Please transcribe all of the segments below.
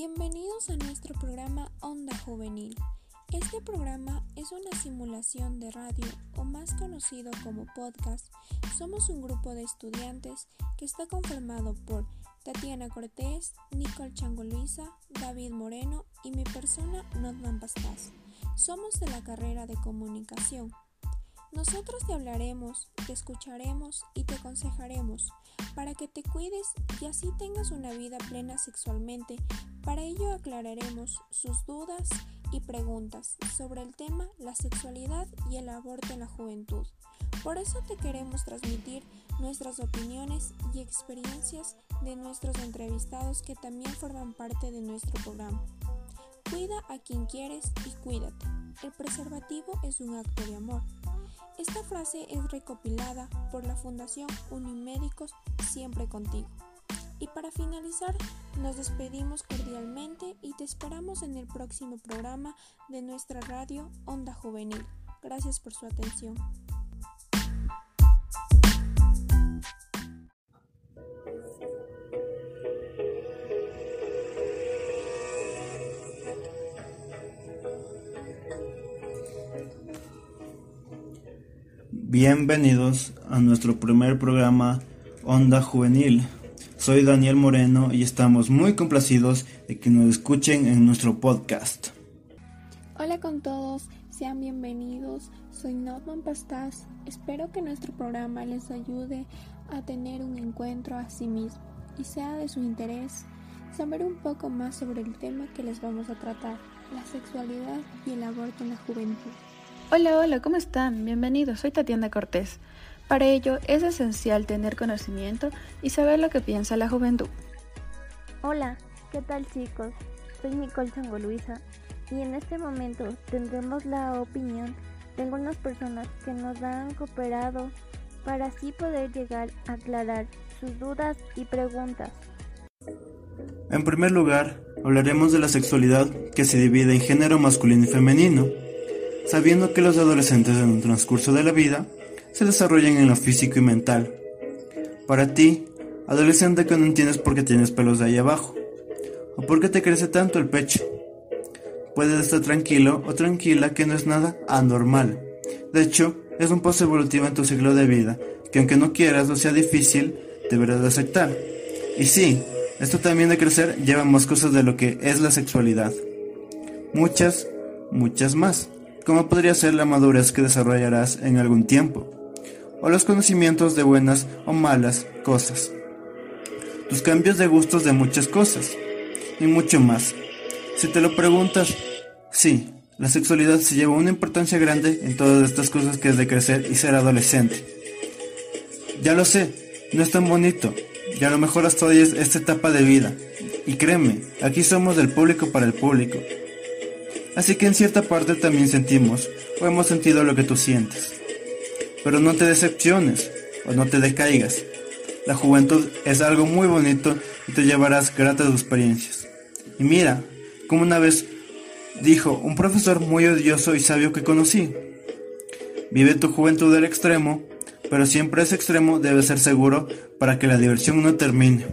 Bienvenidos a nuestro programa Onda Juvenil. Este programa es una simulación de radio o más conocido como podcast. Somos un grupo de estudiantes que está conformado por Tatiana Cortés, Nicole Changoluisa, David Moreno y mi persona Notman Pastas. Somos de la carrera de comunicación. Nosotros te hablaremos, te escucharemos y te aconsejaremos para que te cuides y así tengas una vida plena sexualmente. Para ello aclararemos sus dudas y preguntas sobre el tema la sexualidad y el aborto en la juventud. Por eso te queremos transmitir nuestras opiniones y experiencias de nuestros entrevistados que también forman parte de nuestro programa. Cuida a quien quieres y cuídate. El preservativo es un acto de amor. Esta frase es recopilada por la Fundación Unimédicos Siempre Contigo. Y para finalizar, nos despedimos cordialmente y te esperamos en el próximo programa de nuestra radio Onda Juvenil. Gracias por su atención. Bienvenidos a nuestro primer programa Onda Juvenil. Soy Daniel Moreno y estamos muy complacidos de que nos escuchen en nuestro podcast. Hola con todos, sean bienvenidos. Soy Notman Pastas. Espero que nuestro programa les ayude a tener un encuentro a sí mismo y sea de su interés saber un poco más sobre el tema que les vamos a tratar, la sexualidad y el aborto en la juventud. Hola, hola, ¿cómo están? Bienvenidos, soy Tatiana Cortés. Para ello es esencial tener conocimiento y saber lo que piensa la juventud. Hola, ¿qué tal chicos? Soy Nicole Changoluisa y en este momento tendremos la opinión de algunas personas que nos han cooperado para así poder llegar a aclarar sus dudas y preguntas. En primer lugar, hablaremos de la sexualidad que se divide en género masculino y femenino sabiendo que los adolescentes en un transcurso de la vida se desarrollan en lo físico y mental. Para ti, adolescente que no entiendes por qué tienes pelos de ahí abajo, o por qué te crece tanto el pecho. Puedes estar tranquilo o tranquila que no es nada anormal. De hecho, es un paso evolutivo en tu ciclo de vida, que aunque no quieras o sea difícil, deberás de aceptar. Y sí, esto también de crecer lleva más cosas de lo que es la sexualidad. Muchas, muchas más como podría ser la madurez que desarrollarás en algún tiempo, o los conocimientos de buenas o malas cosas, tus cambios de gustos de muchas cosas, y mucho más. Si te lo preguntas, sí, la sexualidad se lleva una importancia grande en todas estas cosas que es de crecer y ser adolescente. Ya lo sé, no es tan bonito, y a lo mejor hasta hoy es esta etapa de vida. Y créeme, aquí somos del público para el público. Así que en cierta parte también sentimos o hemos sentido lo que tú sientes. Pero no te decepciones o no te decaigas. La juventud es algo muy bonito y te llevarás gratas experiencias. Y mira, como una vez dijo un profesor muy odioso y sabio que conocí. Vive tu juventud al extremo, pero siempre ese extremo debe ser seguro para que la diversión no termine.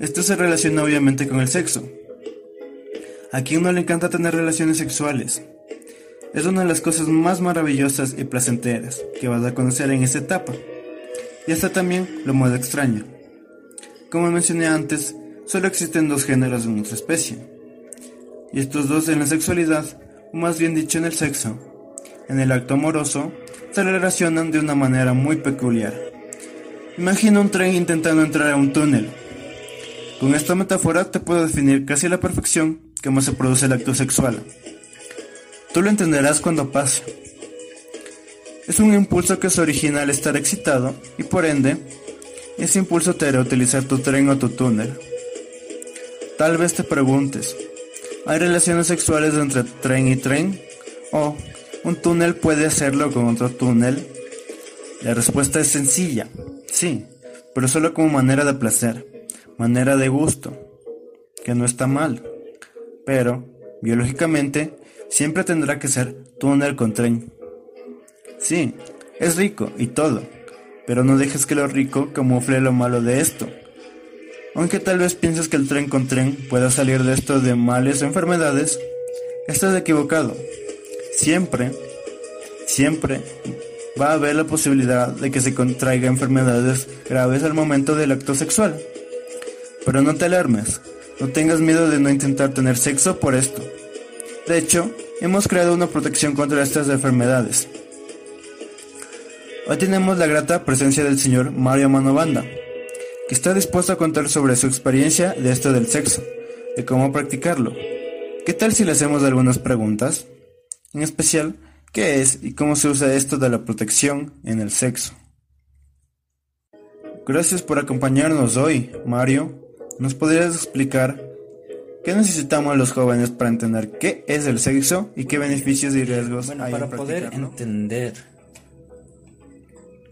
Esto se relaciona obviamente con el sexo. ¿A quién no le encanta tener relaciones sexuales? Es una de las cosas más maravillosas y placenteras que vas a conocer en esta etapa. Y hasta también lo más extraño. Como mencioné antes, solo existen dos géneros en nuestra especie. Y estos dos en la sexualidad, o más bien dicho en el sexo, en el acto amoroso, se relacionan de una manera muy peculiar. Imagina un tren intentando entrar a un túnel. Con esta metáfora te puedo definir casi a la perfección cómo se produce el acto sexual. Tú lo entenderás cuando pase. Es un impulso que se origina al estar excitado y por ende, ese impulso te hará utilizar tu tren o tu túnel. Tal vez te preguntes, ¿hay relaciones sexuales entre tren y tren? ¿O un túnel puede hacerlo con otro túnel? La respuesta es sencilla, sí, pero solo como manera de placer, manera de gusto, que no está mal. Pero, biológicamente, siempre tendrá que ser túnel con tren. Sí, es rico y todo, pero no dejes que lo rico camufle lo malo de esto. Aunque tal vez pienses que el tren con tren pueda salir de esto de males o enfermedades, estás equivocado. Siempre, siempre va a haber la posibilidad de que se contraiga enfermedades graves al momento del acto sexual. Pero no te alarmes, no tengas miedo de no intentar tener sexo por esto. De hecho, hemos creado una protección contra estas enfermedades. Hoy tenemos la grata presencia del señor Mario Manovanda, que está dispuesto a contar sobre su experiencia de esto del sexo, de cómo practicarlo. ¿Qué tal si le hacemos algunas preguntas? En especial, ¿qué es y cómo se usa esto de la protección en el sexo? Gracias por acompañarnos hoy, Mario. ¿Nos podrías explicar qué necesitamos los jóvenes para entender qué es el sexo y qué beneficios y riesgos hay para poder entender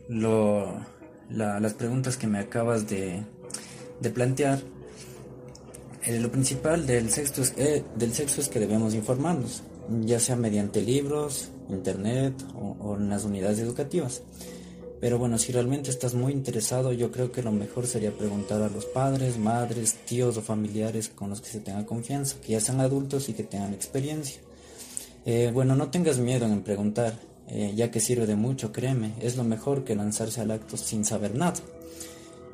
lo, las preguntas que me acabas de, plantear, eh, lo principal del sexo, es, eh, del sexo es que debemos informarnos, ya sea mediante libros, internet o en las unidades educativas. Pero bueno, si realmente estás muy interesado, yo creo que lo mejor sería preguntar a los padres, madres, tíos o familiares con los que se tenga confianza, que ya sean adultos y que tengan experiencia. Eh, bueno, no tengas miedo en preguntar, eh, ya que sirve de mucho, créeme, es lo mejor que lanzarse al acto sin saber nada.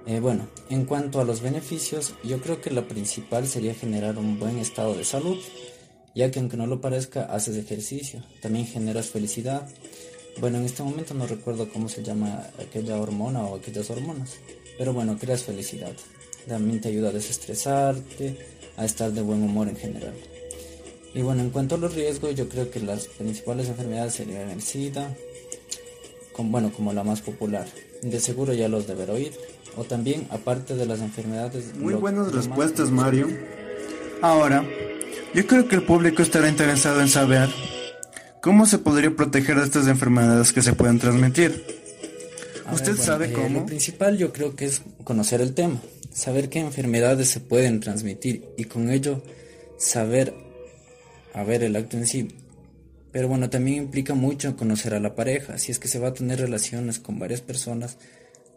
Eh, bueno, en cuanto a los beneficios, yo creo que la principal sería generar un buen estado de salud, ya que aunque no lo parezca, haces ejercicio, también generas felicidad, bueno, en este momento no recuerdo cómo se llama aquella hormona o aquellas hormonas. Pero bueno, creas felicidad. También te ayuda a desestresarte, a estar de buen humor en general. Y bueno, en cuanto a los riesgos, yo creo que las principales enfermedades serían el SIDA, bueno, como la más popular. De seguro ya los deberá oír. O también, aparte de las enfermedades... Muy buenas respuestas, Mario. Ahora, yo creo que el público estará interesado en saber ¿Cómo se podría proteger de estas enfermedades que se pueden transmitir? ¿Usted sabe eh, cómo? Lo principal yo creo que es conocer el tema, saber qué enfermedades se pueden transmitir y con ello saber a ver el acto en sí. Pero bueno, también implica mucho conocer a la pareja. Si es que se va a tener relaciones con varias personas,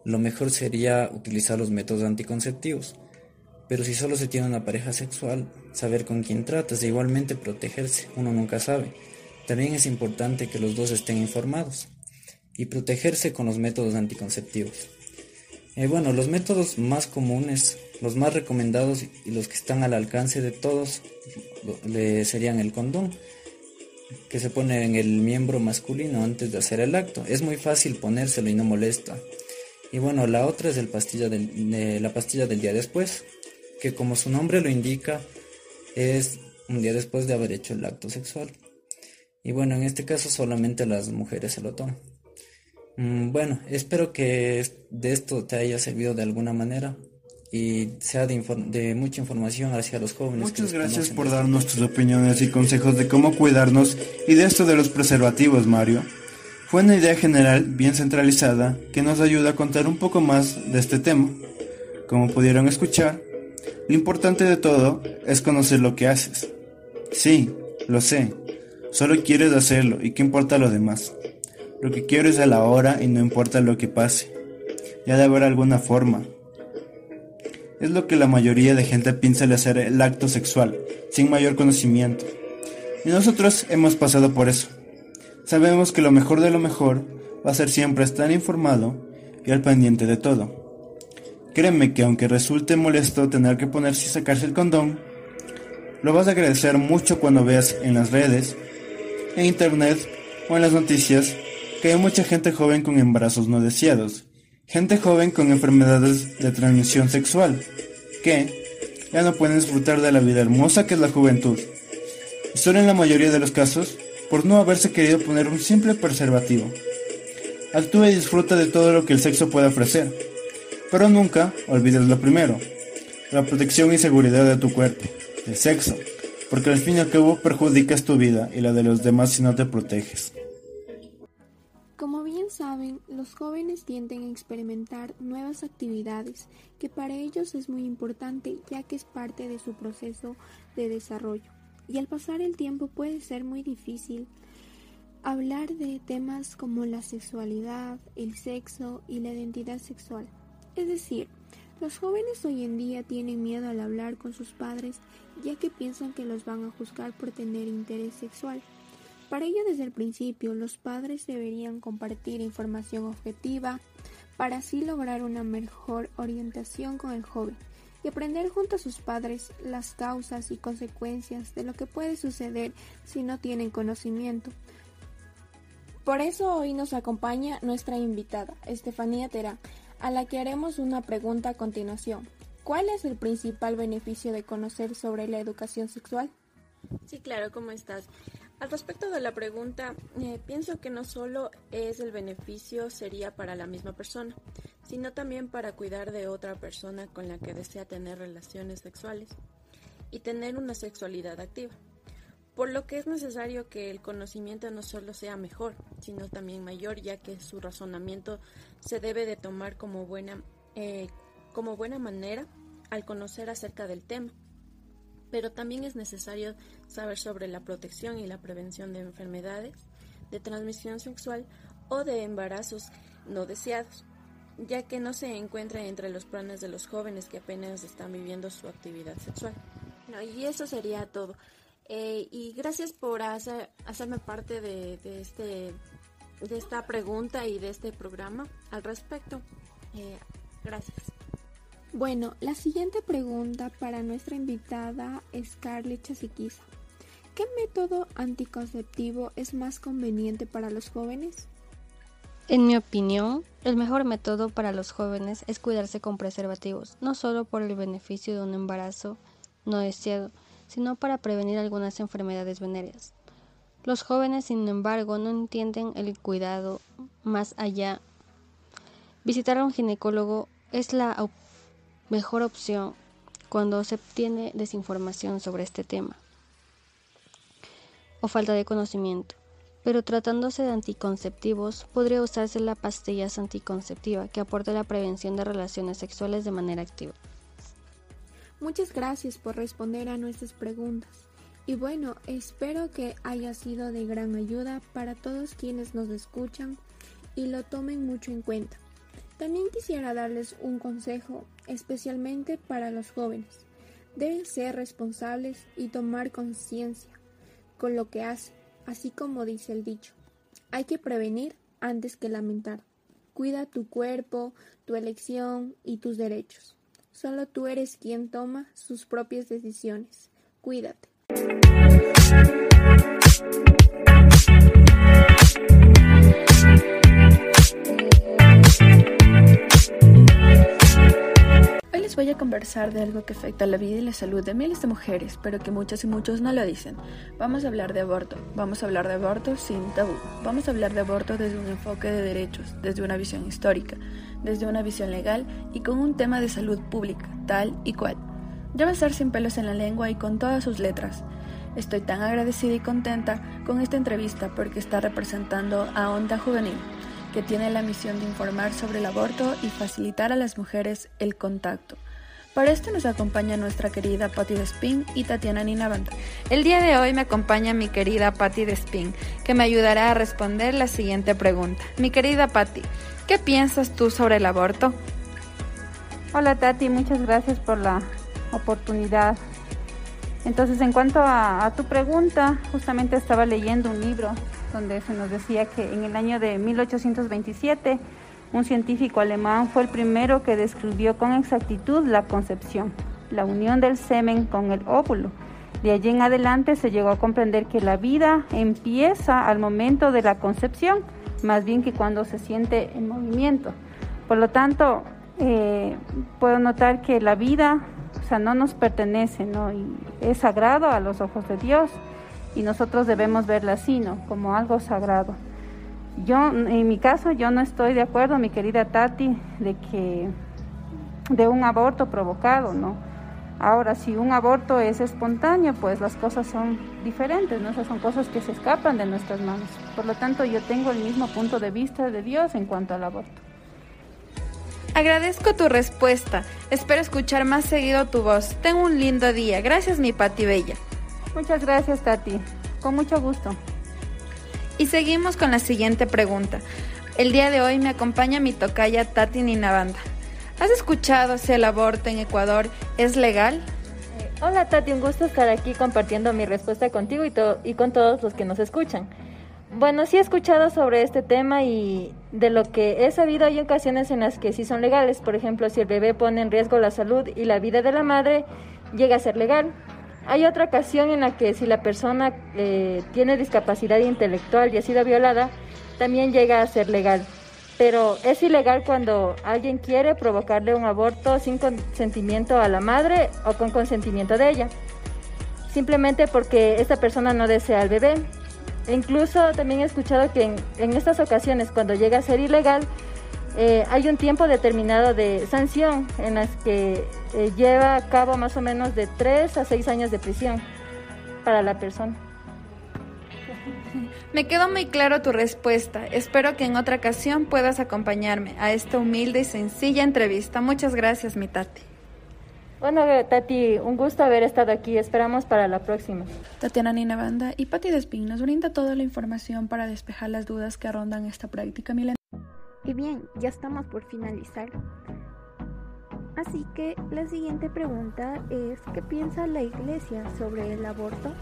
lo mejor sería utilizar los métodos anticonceptivos. Pero si solo se tiene una pareja sexual, saber con quién tratas e igualmente protegerse, uno nunca sabe. También es importante que los dos estén informados y protegerse con los métodos anticonceptivos. Eh, bueno, los métodos más comunes, los más recomendados y los que están al alcance de todos serían el condón, que se pone en el miembro masculino antes de hacer el acto. Es muy fácil ponérselo y no molesta. Y bueno, la otra es la pastilla del día después, que como su nombre lo indica, es un día después de haber hecho el acto sexual. Y bueno, en este caso solamente las mujeres se lo toman. Mm, bueno, espero que de esto te haya servido de alguna manera y sea de, mucha información hacia los jóvenes. Muchas gracias por darnos tus opiniones y consejos de cómo cuidarnos y de esto de los preservativos, Mario. Fue una idea general bien centralizada que nos ayuda a contar un poco más de este tema. Como pudieron escuchar, lo importante de todo es conocer lo que haces. Sí, lo sé, Solo quieres hacerlo y qué importa lo demás. Lo que quiero es a la hora y no importa lo que pase. Ya de haber alguna forma. Es lo que la mayoría de gente piensa al hacer el acto sexual, sin mayor conocimiento. Y nosotros hemos pasado por eso. Sabemos que lo mejor de lo mejor va a ser siempre estar informado y al pendiente de todo. Créeme que aunque resulte molesto tener que ponerse y sacarse el condón, lo vas a agradecer mucho cuando veas en las redes en internet o en las noticias que hay mucha gente joven con embarazos no deseados, gente joven con enfermedades de transmisión sexual, que ya no pueden disfrutar de la vida hermosa que es la juventud. Y solo en la mayoría de los casos por no haberse querido poner un simple preservativo. Actúa y disfruta de todo lo que el sexo puede ofrecer, pero nunca olvides lo primero, la protección y seguridad de tu cuerpo, el sexo, porque al fin y al cabo perjudicas tu vida y la de los demás si no te proteges. Como bien saben, los jóvenes tienden a experimentar nuevas actividades, que para ellos es muy importante ya que es parte de su proceso de desarrollo. Y al pasar el tiempo puede ser muy difícil hablar de temas como la sexualidad, el sexo y la identidad sexual. Es decir, Los jóvenes hoy en día tienen miedo al hablar con sus padres ya que piensan que los van a juzgar por tener interés sexual. Para ello desde el principio los padres deberían compartir información objetiva para así lograr una mejor orientación con el joven y aprender junto a sus padres las causas y consecuencias de lo que puede suceder si no tienen conocimiento. Por eso hoy nos acompaña nuestra invitada, Estefanía Terán, a la que haremos una pregunta a continuación. ¿Cuál es el principal beneficio de conocer sobre la educación sexual? Sí, claro, ¿cómo estás? Al respecto de la pregunta, eh, pienso que no solo es el beneficio sería para la misma persona, sino también para cuidar de otra persona con la que desea tener relaciones sexuales y tener una sexualidad activa. Por lo que es necesario que el conocimiento no solo sea mejor, sino también mayor, ya que su razonamiento se debe de tomar como buena, eh, como buena manera al conocer acerca del tema. Pero también es necesario saber sobre la protección y la prevención de enfermedades de transmisión sexual o de embarazos no deseados, ya que no se encuentra entre los planes de los jóvenes que apenas están viviendo su actividad sexual. y eso sería todo. Eh, y gracias por hacerme parte de, este, de esta pregunta y de este programa al respecto. Eh, gracias. Bueno, la siguiente pregunta para nuestra invitada es Carly Chasiquiza. ¿Qué método anticonceptivo es más conveniente para los jóvenes? En mi opinión, el mejor método para los jóvenes es cuidarse con preservativos, no solo por el beneficio de un embarazo no deseado, sino para prevenir algunas enfermedades venéreas. Los jóvenes, sin embargo, no entienden el cuidado más allá. Visitar a un ginecólogo es la mejor opción cuando se obtiene desinformación sobre este tema o falta de conocimiento. Pero tratándose de anticonceptivos, podría usarse la pastilla anticonceptiva que aporta la prevención de relaciones sexuales de manera activa. Muchas gracias por responder a nuestras preguntas. Y bueno, espero que haya sido de gran ayuda para todos quienes nos escuchan y lo tomen mucho en cuenta. También quisiera darles un consejo, especialmente para los jóvenes. Deben ser responsables y tomar conciencia con lo que hacen, así como dice el dicho. Hay que prevenir antes que lamentar. Cuida tu cuerpo, tu elección y tus derechos. Solo tú eres quien toma sus propias decisiones. Cuídate. Voy a conversar de algo que afecta la vida y la salud de miles de mujeres, pero que muchas y muchos no lo dicen. Vamos a hablar de aborto. Vamos a hablar de aborto sin tabú. Vamos a hablar de aborto desde un enfoque de derechos, desde una visión histórica desde una visión legal y con un tema de salud pública, tal y cual. Debe ser sin pelos en la lengua y con todas sus letras. Estoy tan agradecida y contenta con esta entrevista porque está representando a Onda Juvenil, que tiene la misión de informar sobre el aborto y facilitar a las mujeres el contacto. Para esto nos acompaña nuestra querida Patti Despin y Tatiana Ninavanta. El día de hoy me acompaña mi querida Patti Despin, que me ayudará a responder la siguiente pregunta. Mi querida Patti, ¿Qué piensas tú sobre el aborto? Hola Tati, muchas gracias por la oportunidad. Entonces, en cuanto a, tu pregunta, justamente estaba leyendo un libro donde se nos decía que en el año de 1827 un científico alemán fue el primero que describió con exactitud la concepción, la unión del semen con el óvulo. De allí en adelante se llegó a comprender que la vida empieza al momento de la concepción más bien que cuando se siente en movimiento. Por lo tanto, eh, puedo notar que la vida, o sea, no nos pertenece, ¿no? Y es sagrado a los ojos de Dios y nosotros debemos verla así, ¿no? Como algo sagrado. Yo, en mi caso, yo no estoy de acuerdo, mi querida Tati, de que de un aborto provocado, ¿no? Ahora, si un aborto es espontáneo, pues las cosas son diferentes, ¿no? Esas son cosas que se escapan de nuestras manos. Por lo tanto, yo tengo el mismo punto de vista de Dios en cuanto al aborto. Agradezco tu respuesta. Espero escuchar más seguido tu voz. Ten un lindo día. Gracias, mi Pati Bella. Muchas gracias, Tati. Con mucho gusto. Y seguimos con la siguiente pregunta. El día de hoy me acompaña mi tocaya Tati Ninabanda. ¿Has escuchado si el aborto en Ecuador es legal? Eh, hola Tati, un gusto estar aquí compartiendo mi respuesta contigo y, y con todos los que nos escuchan. Bueno, sí he escuchado sobre este tema y de lo que he sabido hay ocasiones en las que sí son legales. Por ejemplo, si el bebé pone en riesgo la salud y la vida de la madre, llega a ser legal. Hay otra ocasión en la que si la persona eh, tiene discapacidad intelectual y ha sido violada, también llega a ser legal pero es ilegal cuando alguien quiere provocarle un aborto sin consentimiento a la madre o con consentimiento de ella, simplemente porque esta persona no desea al bebé. E incluso también he escuchado que en, estas ocasiones, cuando llega a ser ilegal, eh, hay un tiempo determinado de sanción en las que eh, lleva a cabo más o menos de 3 a 6 años de prisión para la persona. Me quedó muy claro tu respuesta. Espero que en otra ocasión puedas acompañarme a esta humilde y sencilla entrevista. Muchas gracias, mi Tati. Bueno, Tati, un gusto haber estado aquí. Esperamos para la próxima. Tatiana Nina Banda y Pati Despín nos brinda toda la información para despejar las dudas que rondan esta práctica milenaria. Y bien, ya estamos por finalizar. Así que la siguiente pregunta es, ¿qué piensa la iglesia sobre el aborto?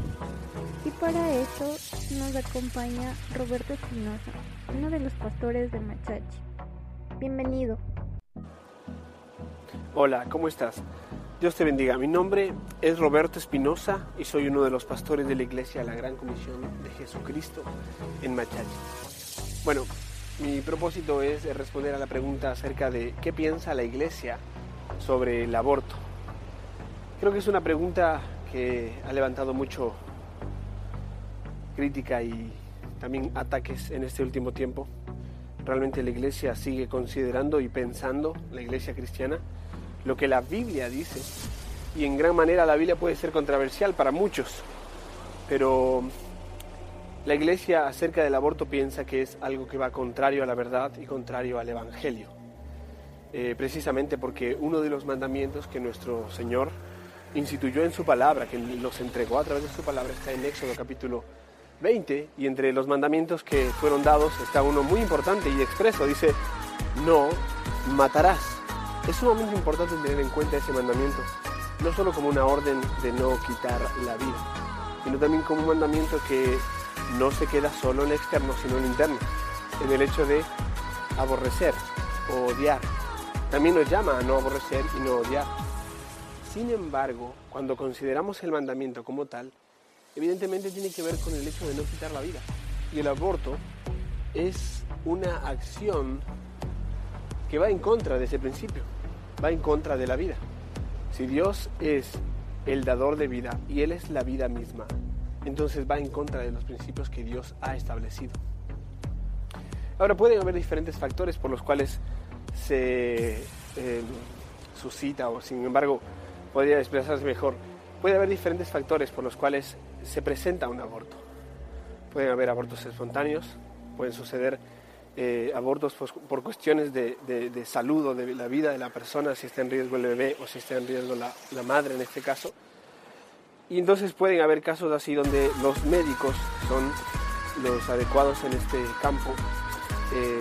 Y para eso nos acompaña Roberto Espinosa, uno de los pastores de Machachi. Bienvenido. Hola, ¿cómo estás? Dios te bendiga. Mi nombre es Roberto Espinosa y soy uno de los pastores de la iglesia de la Gran Comisión de Jesucristo en Machachi. Bueno, mi propósito es responder a la pregunta acerca de qué piensa la iglesia sobre el aborto. Creo que es una pregunta que ha levantado mucho crítica y también ataques en este último tiempo. Realmente la iglesia sigue considerando y pensando, la iglesia cristiana, lo que la Biblia dice. Y en gran manera la Biblia puede ser controversial para muchos, pero la iglesia acerca del aborto piensa que es algo que va contrario a la verdad y contrario al Evangelio. Eh, precisamente porque uno de los mandamientos que nuestro Señor instituyó en su palabra, que los entregó a través de su palabra, está en Éxodo capítulo 20, y entre los mandamientos que fueron dados está uno muy importante y expreso, dice, no matarás. Es sumamente importante tener en cuenta ese mandamiento, no solo como una orden de no quitar la vida, sino también como un mandamiento que no se queda solo en el externo, sino en el interno, en el hecho de aborrecer o odiar también nos llama a no aborrecer y no odiar. Sin embargo, cuando consideramos el mandamiento como tal, evidentemente tiene que ver con el hecho de no quitar la vida. Y el aborto es una acción que va en contra de ese principio, va en contra de la vida. Si Dios es el dador de vida y Él es la vida misma, entonces va en contra de los principios que Dios ha establecido. Ahora pueden haber diferentes factores por los cuales se eh, suscita o sin embargo podría expresarse mejor. Puede haber diferentes factores por los cuales se presenta un aborto. Pueden haber abortos espontáneos, pueden suceder eh, abortos por, cuestiones de, salud o de la vida de la persona, si está en riesgo el bebé o si está en riesgo la, madre en este caso. Y entonces pueden haber casos así donde los médicos son los adecuados en este campo. Eh,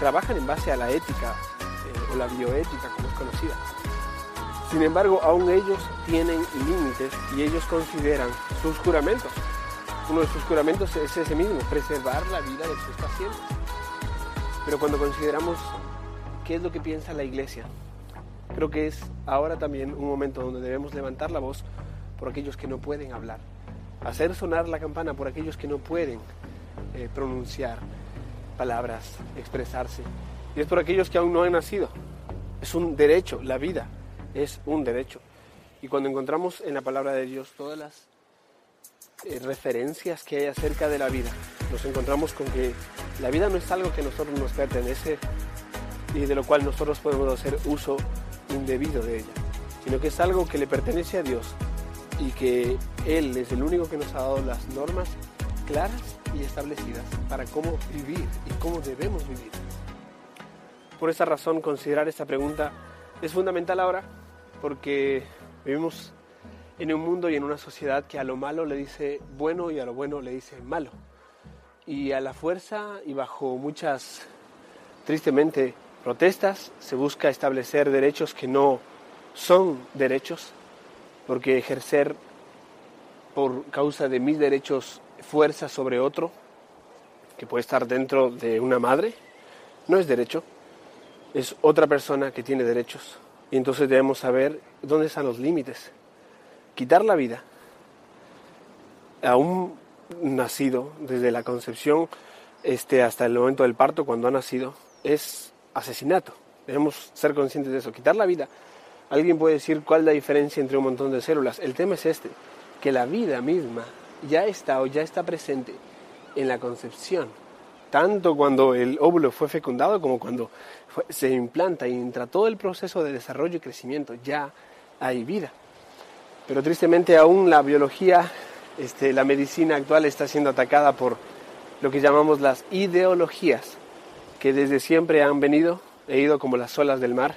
trabajan en base a la ética eh, o la bioética como es conocida. Sin embargo, aún ellos tienen límites y ellos consideran sus juramentos. Uno de sus juramentos es ese mismo, preservar la vida de sus pacientes. Pero cuando consideramos qué es lo que piensa la iglesia, creo que es ahora también un momento donde debemos levantar la voz por aquellos que no pueden hablar, hacer sonar la campana por aquellos que no pueden eh, pronunciar, palabras, expresarse. Y es por aquellos que aún no han nacido. Es un derecho, la vida es un derecho. Y cuando encontramos en la palabra de Dios todas las eh, referencias que hay acerca de la vida, nos encontramos con que la vida no es algo que nosotros nos pertenece y de lo cual nosotros podemos hacer uso indebido de ella, sino que es algo que le pertenece a Dios y que Él es el único que nos ha dado las normas claras y establecidas para cómo vivir y cómo debemos vivir. Por esa razón, considerar esta pregunta es fundamental ahora porque vivimos en un mundo y en una sociedad que a lo malo le dice bueno y a lo bueno le dice malo. Y a la fuerza y bajo muchas, tristemente, protestas, se busca establecer derechos que no son derechos, porque ejercer por causa de mis derechos fuerza sobre otro, que puede estar dentro de una madre, no es derecho, es otra persona que tiene derechos. Y entonces debemos saber dónde están los límites. Quitar la vida a un nacido desde la concepción este, hasta el momento del parto, cuando ha nacido, es asesinato. Debemos ser conscientes de eso. Quitar la vida. Alguien puede decir cuál es la diferencia entre un montón de células. El tema es este, que la vida misma ya está o ya está presente en la concepción. Tanto cuando el óvulo fue fecundado como cuando se implanta y entra todo el proceso de desarrollo y crecimiento, ya hay vida. Pero tristemente aún la biología, este, la medicina actual está siendo atacada por lo que llamamos las ideologías, que desde siempre han venido, he ido como las olas del mar,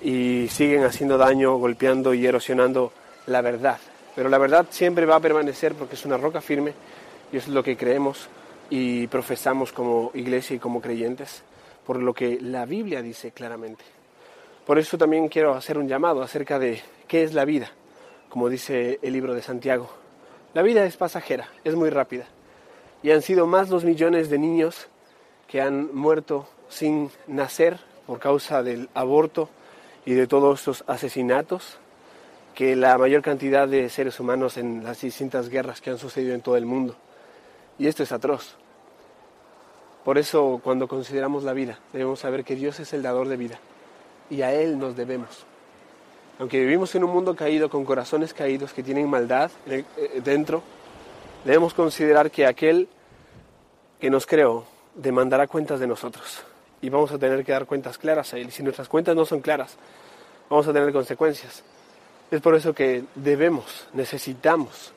y siguen haciendo daño, golpeando y erosionando la verdad. Pero la verdad siempre va a permanecer porque es una roca firme y es lo que creemos y profesamos como iglesia y como creyentes, por lo que la Biblia dice claramente. Por eso también quiero hacer un llamado acerca de qué es la vida, como dice el libro de Santiago. La vida es pasajera, es muy rápida. Y han sido más los millones de niños que han muerto sin nacer por causa del aborto y de todos estos asesinatos que la mayor cantidad de seres humanos en las distintas guerras que han sucedido en todo el mundo. Y esto es atroz. Por eso cuando consideramos la vida debemos saber que Dios es el dador de vida y a Él nos debemos. Aunque vivimos en un mundo caído con corazones caídos que tienen maldad eh, dentro, debemos considerar que aquel que nos creó demandará cuentas de nosotros y vamos a tener que dar cuentas claras a Él. Y si nuestras cuentas no son claras, vamos a tener consecuencias. Es por eso que debemos, necesitamos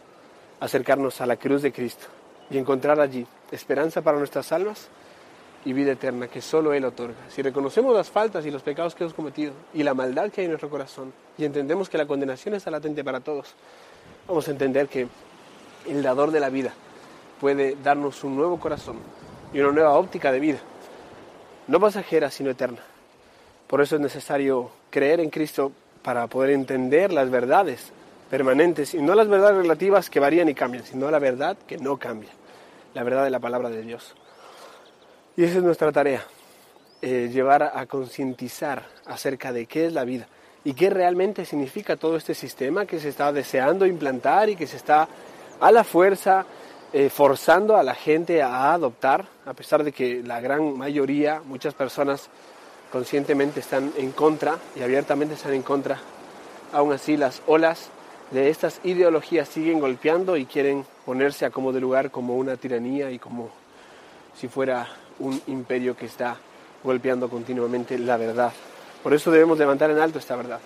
acercarnos a la cruz de Cristo y encontrar allí esperanza para nuestras almas y vida eterna que solo Él otorga. Si reconocemos las faltas y los pecados que hemos cometido y la maldad que hay en nuestro corazón y entendemos que la condenación está latente para todos, vamos a entender que el dador de la vida puede darnos un nuevo corazón y una nueva óptica de vida, no pasajera sino eterna. Por eso es necesario creer en Cristo para poder entender las verdades permanentes y no las verdades relativas que varían y cambian, sino la verdad que no cambia, la verdad de la palabra de Dios. Y esa es nuestra tarea, eh, llevar a, concientizar acerca de qué es la vida y qué realmente significa todo este sistema que se está deseando implantar y que se está a la fuerza eh, forzando a la gente a adoptar, a pesar de que la gran mayoría, muchas personas conscientemente están en contra y abiertamente están en contra. Aún así, las olas de estas ideologías siguen golpeando y quieren ponerse a como de lugar como una tiranía y como si fuera un imperio que está golpeando continuamente la verdad. Por eso debemos levantar en alto esta verdad.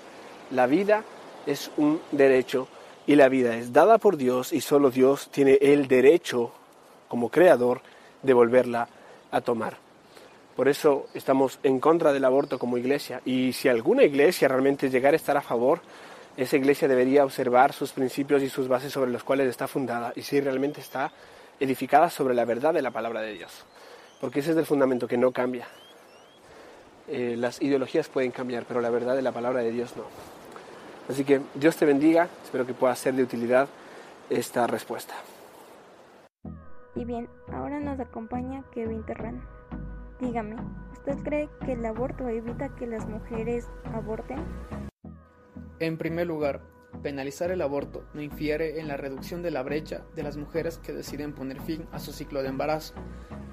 La vida es un derecho y la vida es dada por Dios y solo Dios tiene el derecho como creador de volverla a tomar. Por eso estamos en contra del aborto como iglesia y si alguna iglesia realmente llegara a estar a favor, esa iglesia debería observar sus principios y sus bases sobre los cuales está fundada y si realmente está edificada sobre la verdad de la palabra de Dios porque ese es el fundamento que no cambia. Eh, las ideologías pueden cambiar, pero la verdad de la palabra de Dios no. Así que Dios te bendiga, espero que pueda ser de utilidad esta respuesta. Y bien, ahora nos acompaña Kevin Terran. Dígame, ¿usted cree que el aborto evita que las mujeres aborten? En primer lugar, penalizar el aborto no infiere en la reducción de la brecha de las mujeres que deciden poner fin a su ciclo de embarazo,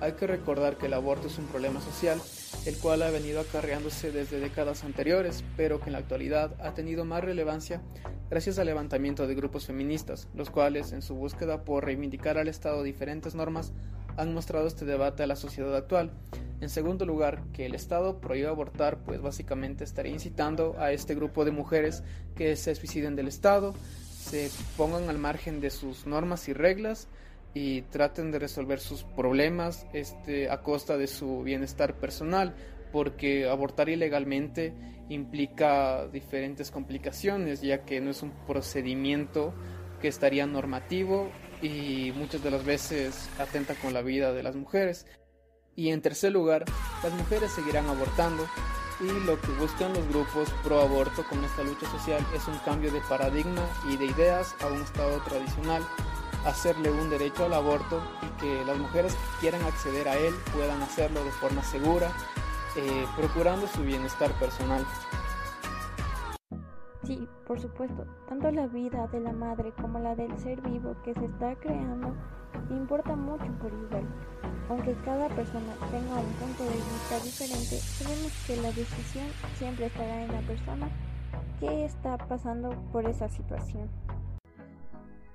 hay que recordar que el aborto es un problema social, el cual ha venido acarreándose desde décadas anteriores, pero que en la actualidad ha tenido más relevancia gracias al levantamiento de grupos feministas, los cuales, en su búsqueda por reivindicar al Estado diferentes normas, han mostrado este debate a la sociedad actual. En segundo lugar, que el Estado prohíba abortar, pues básicamente estaría incitando a este grupo de mujeres que se suiciden del Estado, se pongan al margen de sus normas y reglas, y traten de resolver sus problemas este, a costa de su bienestar personal, porque abortar ilegalmente implica diferentes complicaciones, ya que no es un procedimiento que estaría normativo y muchas de las veces atenta con la vida de las mujeres. Y en tercer lugar, las mujeres seguirán abortando y lo que buscan los grupos pro aborto con esta lucha social es un cambio de paradigma y de ideas a un estado tradicional, hacerle un derecho al aborto y que las mujeres que quieran acceder a él puedan hacerlo de forma segura, eh, procurando su bienestar personal. Sí, por supuesto, tanto la vida de la madre como la del ser vivo que se está creando importa mucho por igual. Aunque cada persona tenga un punto de vista diferente, sabemos que la decisión siempre estará en la persona que está pasando por esa situación.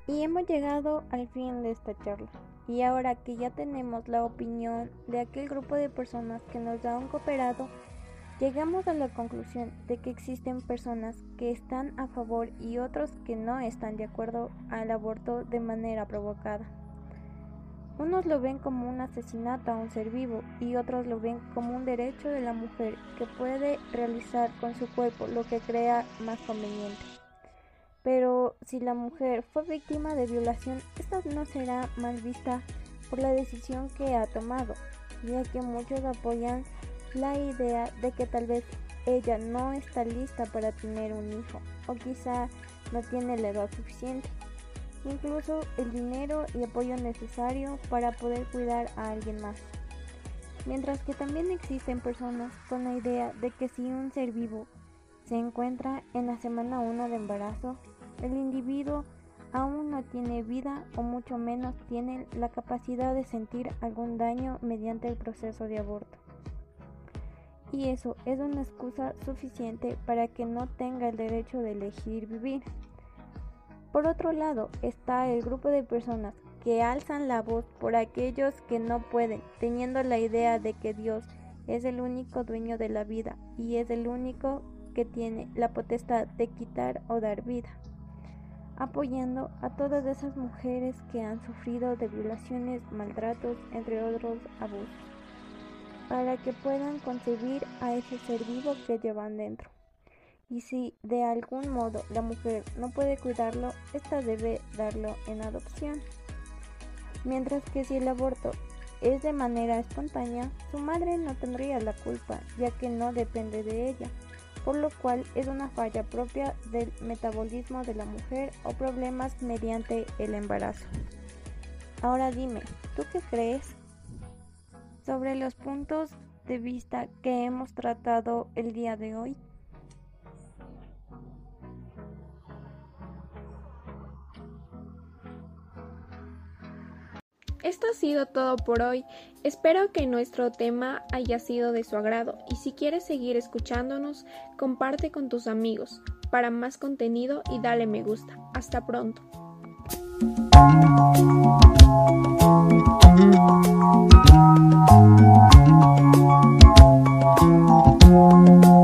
Y hemos llegado al fin de esta charla. Y ahora que ya tenemos la opinión de aquel grupo de personas que nos da un cooperado, llegamos a la conclusión de que existen personas que están a favor y otros que no están de acuerdo al aborto de manera provocada. Unos lo ven como un asesinato a un ser vivo y otros lo ven como un derecho de la mujer que puede realizar con su cuerpo lo que crea más conveniente. Pero si la mujer fue víctima de violación, esta no será mal vista por la decisión que ha tomado, ya que muchos apoyan la idea de que tal vez ella no está lista para tener un hijo o quizá no tiene la edad suficiente incluso el dinero y apoyo necesario para poder cuidar a alguien más. Mientras que también existen personas con la idea de que si un ser vivo se encuentra en la semana 1 de embarazo, el individuo aún no tiene vida o mucho menos tiene la capacidad de sentir algún daño mediante el proceso de aborto. Y eso es una excusa suficiente para que no tenga el derecho de elegir vivir. Por otro lado está el grupo de personas que alzan la voz por aquellos que no pueden, teniendo la idea de que Dios es el único dueño de la vida y es el único que tiene la potestad de quitar o dar vida, apoyando a todas esas mujeres que han sufrido de violaciones, maltratos, entre otros abusos, para que puedan concebir a ese ser vivo que llevan dentro y si de algún modo la mujer no puede cuidarlo, ésta debe darlo en adopción. Mientras que si el aborto es de manera espontánea, su madre no tendría la culpa, ya que no depende de ella, por lo cual es una falla propia del metabolismo de la mujer o problemas mediante el embarazo. Ahora dime, ¿tú qué crees sobre los puntos de vista que hemos tratado el día de hoy? Esto ha sido todo por hoy. Espero que nuestro tema haya sido de su agrado y si quieres seguir escuchándonos, comparte con tus amigos para más contenido y dale me gusta. Hasta pronto. Thank you.